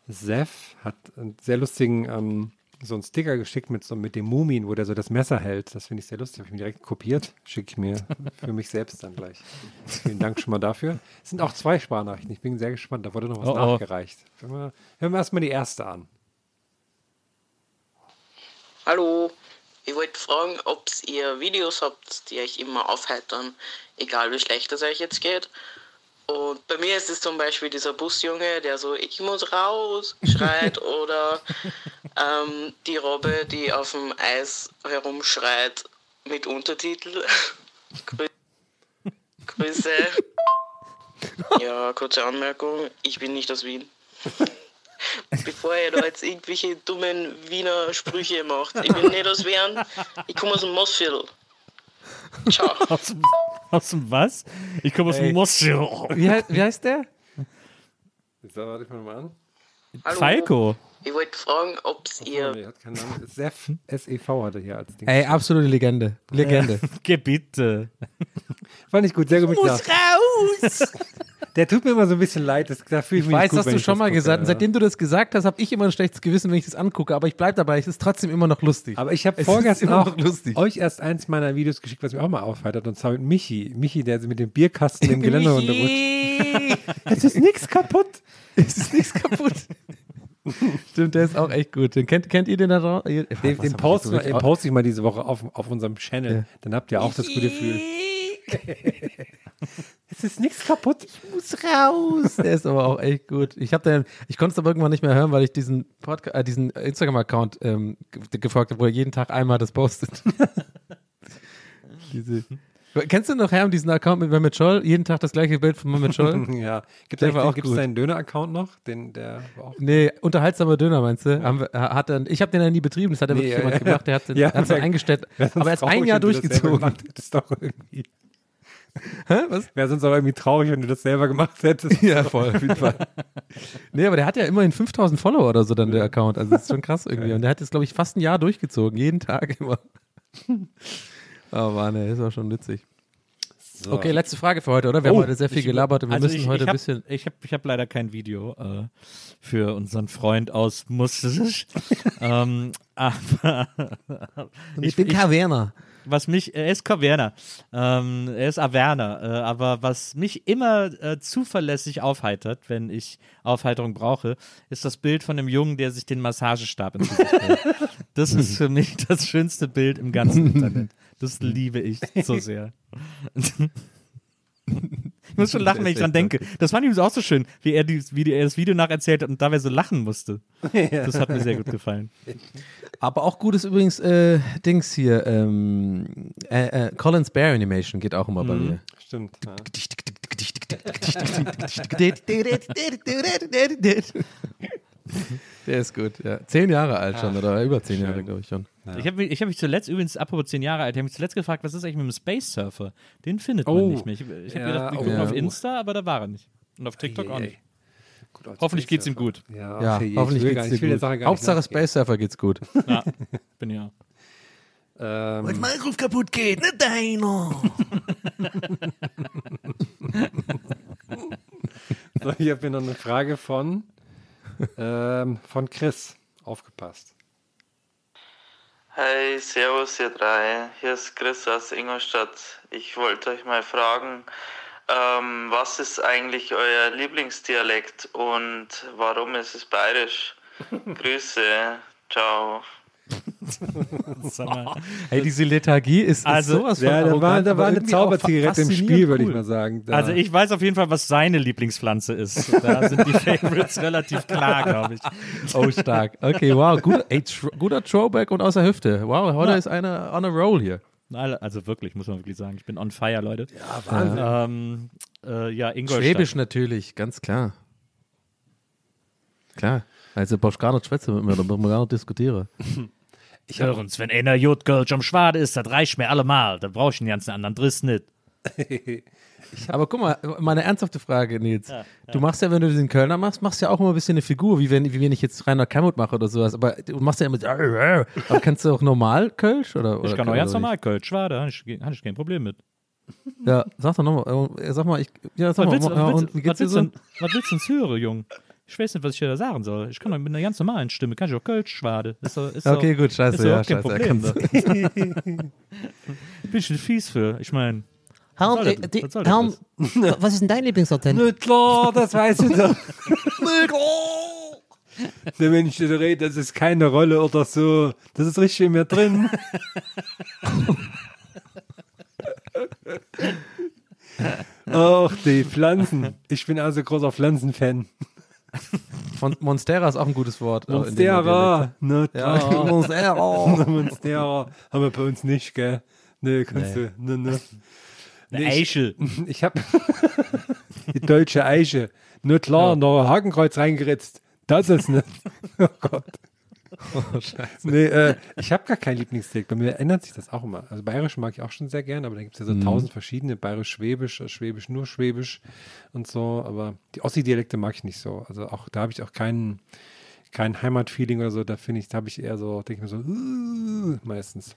Sef, hat einen sehr lustigen ähm, so einen Sticker geschickt mit, so, mit dem Mumin, wo der so das Messer hält. Das finde ich sehr lustig. Habe ich mir direkt kopiert. Schicke ich mir für mich selbst dann gleich. Vielen Dank schon mal dafür. Es sind auch zwei Sprachnachrichten. Ich bin sehr gespannt. Da wurde noch was Oh, oh. nachgereicht. Hören wir, hören wir erstmal die erste an. Hallo, ich wollte fragen, ob ihr Videos habt, die euch immer aufheitern, egal wie schlecht es euch jetzt geht. Und bei mir ist es zum Beispiel dieser Busjunge, der so, ich muss raus, schreit, oder ähm, die Robbe, die auf dem Eis herumschreit mit Untertitel. Grü Grüße. Ja, kurze Anmerkung, ich bin nicht aus Wien. Bevor ihr da jetzt irgendwelche dummen Wiener Sprüche macht. Ich bin nicht aus Wien, ich komme aus dem Mossviertel. Ciao. Aus dem, was? Ich komme aus dem Moschel. Wie, hei- wie heißt der? Jetzt warte ich mal mal an. Hallo. Falco. Ich wollte fragen, ob ihr Nee, hat keinen Namen. Sef, S-E-V hatte hier als Ding. Ey, absolute Legende. Legende. Geh bitte. Fand ich gut, sehr gut mitgedacht. raus! Der tut mir immer so ein bisschen leid. Das, da fühle ich Ich weiß, gut, hast wenn du schon das mal gucke, gesagt. Und ja. seitdem du das gesagt hast, habe ich immer ein schlechtes Gewissen, wenn ich das angucke. Aber ich bleibe dabei. Es ist trotzdem immer noch lustig. Aber ich habe vorgestern auch euch erst eins meiner Videos geschickt, was mich auch mal aufheitert. Und zwar mit Michi. Michi, der mit dem Bierkasten im Geländer runterrutscht. Es ist nichts kaputt. es ist nichts kaputt. Stimmt, der ist auch echt gut. Den kennt, kennt ihr den da drauf? Ihr- Den, den, den poste ich mal diese Woche auf, auf unserem Channel. Dann habt ihr auch das gute Gefühl. es ist nichts kaputt. muss raus. Der ist aber auch echt gut. Ich den, ich konnte es aber irgendwann nicht mehr hören, weil ich diesen Podcast, äh, diesen Instagram-Account ähm, ge- gefolgt habe, wo er jeden Tag einmal das postet. Diese, kennst du noch Herm diesen Account mit Mehmet Scholl? Jeden Tag das gleiche Bild von Mehmet Scholl? Ja. Gibt es deinen Döner-Account noch? Den, der war auch Nee, unterhaltsamer Döner, meinst du? Haben wir, hat er, ich habe den ja nie betrieben, das hat er Nee, wirklich ja, jemand ja. gemacht, der hat Ja, es wer- eingestellt, aber er hat ein Jahr wenn du das durchgezogen. gemacht hättest, doch irgendwie. Hä? Was? Wäre sonst auch irgendwie traurig, wenn du das selber gemacht hättest. Ja, voll, auf jeden Fall. nee, aber der hat ja immerhin 5000 Follower oder so dann, der Account. Also das ist schon krass irgendwie. Und der hat jetzt, glaube ich, fast ein Jahr durchgezogen. Jeden Tag immer. oh Mann, ey, ist auch schon witzig. Okay, letzte Frage für heute, oder? Wir haben Oh, heute sehr viel ich- gelabert und wir also müssen ich, heute ich ein bisschen. Ich habe ich hab leider kein Video äh, für unseren Freund aus Mussisch. ähm, aber Ich, bin Kaverner. Was mich, er ist Kaverner, ähm, er ist Averner, äh, aber was mich immer äh, zuverlässig aufheitert, wenn ich Aufheiterung brauche, ist das Bild von einem Jungen, der sich den Massagestab ins Gesicht hält. Das ist für mich das schönste Bild im ganzen Internet. Das liebe ich so sehr. Ich muss schon lachen, wenn ich dran denke. Das fand ich übrigens auch so schön, wie er, die, wie er das Video nacherzählt hat und dabei so lachen musste. Das hat mir sehr gut gefallen. Aber auch gut ist übrigens äh, Dings hier. Ähm, äh, äh, Collins Bear Animation geht auch immer bei mir. Stimmt. Ja. Der ist gut, ja. Zehn Jahre alt schon, oder über zehn Jahre, glaube ich schon. Ich habe mich, ich hab mich zuletzt, übrigens, apropos 10 Jahre alt, ich habe mich zuletzt gefragt, was ist eigentlich mit dem Space Surfer? Den findet man Oh. nicht mehr. Ich, ich habe Ja, gedacht, wir oh, gucken ja. auf Insta, aber da war er nicht. Und auf TikTok auch Ei, ei, nicht. ei. Gut, Hoffentlich geht's ihm Space gut. Ja, Ja, okay, ich hoffentlich nicht- ich dir der Sache gut. nicht Hauptsache. Space Surfer geht's gut. Ja, bin ja. Ähm, mein Ruf kaputt geht, nicht deiner. so, hier habe ich noch eine Frage von, ähm, von Chris. Aufgepasst. Hey, servus ihr drei. Hier ist Chris aus Ingolstadt. Ich wollte euch mal fragen, ähm, was ist eigentlich euer Lieblingsdialekt und warum ist es bayerisch? Grüße. Ciao. Hey, diese Lethargie ist, ist Also, sowas von Ja, da war, da war eine Zauberzigarette im Spiel, würde ich cool. mal sagen. Da. Also ich weiß auf jeden Fall, was seine Lieblingspflanze ist. Da sind die Favorites relativ klar, glaube ich. Oh, stark. Okay, wow. Guter, ey, guter Throwback und aus der Hüfte. Wow, heute Ja. ist einer on a roll hier. Also wirklich, muss man wirklich sagen. Ich bin on fire, Leute. ja, Wahnsinn. Ähm, äh, ja, Ingolstadt. Schwäbisch natürlich, ganz klar. Klar. Also brauchst gar nicht schwätzen mit mir, da müssen wir gar nicht diskutieren. Hörens, wenn einer Jodgölsch am Schwade ist, das reicht mir allemal. Da brauche ich den ganzen anderen Driss nicht. Aber guck mal, meine ernsthafte Frage, Nils. Du machst ja, wenn du diesen Kölner machst, machst du ja auch immer ein bisschen eine Figur, wie wenn, wie wenn ich jetzt Rainer Kemmut mache oder sowas. Aber du machst ja immer so, aber kannst du auch normal Kölsch? Oder, oder Ich kann auch ganz normal Kölsch, Schwade, habe ich, hab ich kein Problem mit. Ja, sag doch nochmal. äh, Sag mal, ich, ja, sag Was mal, willst, du- ja, was willst, was willst, so? was willst du denn hören, Jung? Ich weiß nicht, was ich da sagen soll. Ich kann doch mit einer ganz normalen Stimme, kann ich auch Kölsch schwade. Ist doch, ist Okay, doch, gut, scheiße, ja, scheiße, Problem. erkannst Bin ich fies für. Ich meine, Herr, soll äh, die, was was ist denn dein Lieblingssorten? Na klar, das weiß ich doch. Der Mensch, der redet, das ist keine Rolle oder so. Das ist richtig in mir drin. Ach, die Pflanzen. Ich bin also großer Pflanzenfan. Von Monstera ist auch ein gutes Wort. äh, Monstera. Dialekt. Ja. Monstera. Monstera. Haben wir bei uns nicht, gell? Nee, kannst Nee. du. Ne, ne. eine Nee, ich- Eichel. Ich habe die deutsche Eiche. Nur klar, noch ein Hakenkreuz reingeritzt. Das ist nicht. Oh Gott. Oh, scheiße. Nee, äh, ich habe gar kein Lieblingsdialekt. Bei mir ändert sich das auch immer. Also Bayerisch mag ich auch schon sehr gern, aber da gibt es ja so Mhm. tausend verschiedene. Bayerisch-Schwäbisch, äh, Schwäbisch nur Schwäbisch und so. Aber die Ossi-Dialekte mag ich nicht so. Also auch da habe ich auch keinen kein Heimatfeeling oder so. Da finde ich, da habe ich eher so, denke ich mir so, uh, meistens.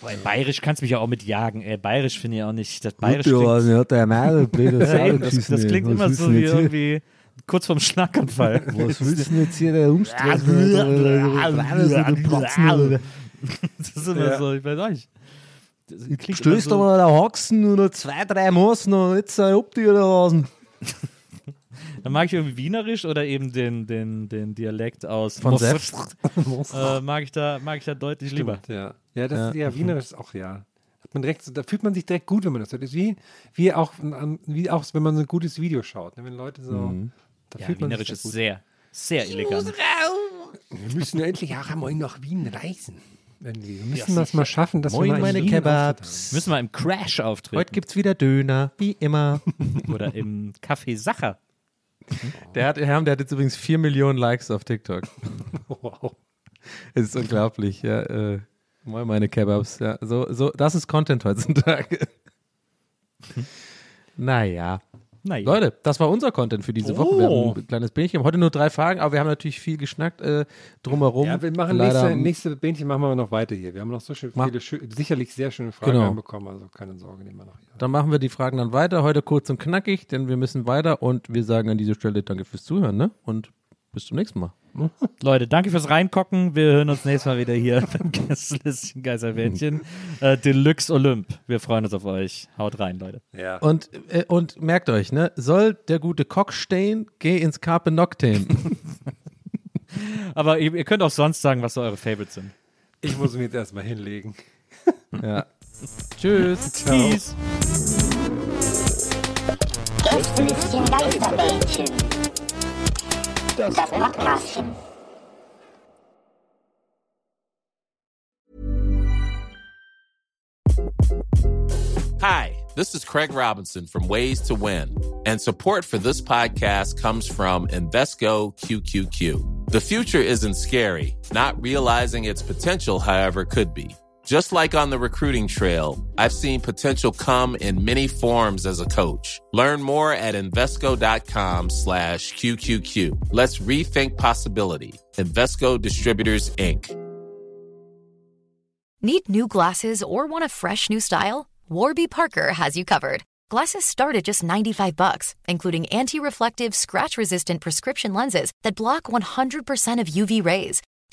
Boah, Bayerisch kannst du mich ja auch mit jagen. Ey, Bayerisch finde ich auch nicht. Das Bayerisch Ja, klingt, ja, das, das schießen, klingt immer so wie irgendwie kurz vorm Schlaganfall. Was willst du denn jetzt hier der umstressen? Das ist immer Ja. so, ich weiß auch nicht. Stößt so, aber der Haxen oder zwei, drei Maßen und jetzt sei die oder was. Dann mag ich irgendwie Wienerisch oder eben den, den, den Dialekt aus Von. Sepp? äh, mag, ich da, mag ich da deutlich lieber. Ja, ja das Ja. ist ja Wienerisch ist auch ja. Direkt, da fühlt man sich direkt gut, wenn man das hört. Das ist wie, wie, auch, wie auch, wenn man so ein gutes Video schaut. ne? Wenn Leute so, Mhm. Da Ja, fühlt man Wienerisch sich ist gut. sehr, sehr elegant. Wir müssen endlich auch einmal nach Wien reisen. Irgendwie. Wir müssen Ja, das mal schaffen, dass Moin, wir mal in meine Wien Kebabs. Müssen wir im Crash auftreten. Heute gibt's wieder Döner, wie immer. Oder im Café Sacher. Der hat, Herm, der hat jetzt übrigens 4 Millionen Likes auf TikTok. Wow. Es ist unglaublich, ja. Äh, moin, meine Kebabs. Ja, so, so, das ist Content heutzutage. naja. Naja. Leute, das war unser Content für diese Woche. Wir Oh. haben ein kleines Bähnchen. Heute nur drei Fragen, aber wir haben natürlich viel geschnackt äh, drumherum. Ja, wir machen Leider, nächste, nächste Bähnchen machen wir noch weiter hier. Wir haben noch so schön Mach- viele, sicherlich sehr schöne Fragen Genau. bekommen, also keine Sorge, nehmen wir noch hier. Dann machen wir die Fragen dann weiter. Heute kurz und knackig, denn wir müssen weiter und wir sagen an dieser Stelle Danke fürs Zuhören ne? und bis zum nächsten Mal. Leute, danke fürs Reingucken. Wir hören uns nächstes Mal wieder hier beim Gästelistchen Geisterwähnchen. äh, Deluxe Olymp. Wir freuen uns auf euch. Haut rein, Leute. Ja. Und, äh, und merkt euch, ne, soll der gute Cock stehen, geh ins Carpe Noctem. Aber ihr, ihr könnt auch sonst sagen, was so eure Favorites sind. Ich muss mich jetzt erstmal hinlegen. ja. Tschüss. Peace. Gästelistchen Geisterbällchen. Das Podcastchen. Hi, this is Craig Robinson from Ways to Win, and support for this podcast comes from Invesco QQQ. The future isn't scary, not realizing its potential, however, could be. Just like on the recruiting trail, I've seen potential come in many forms as a coach. Learn more at Invesco.com slash QQQ. Let's rethink possibility. Invesco Distributors, Inc. Need new glasses or want a fresh new style? Warby Parker has you covered. Glasses start at just 95 bucks, including anti-reflective, scratch-resistant prescription lenses that block 100% of UV rays.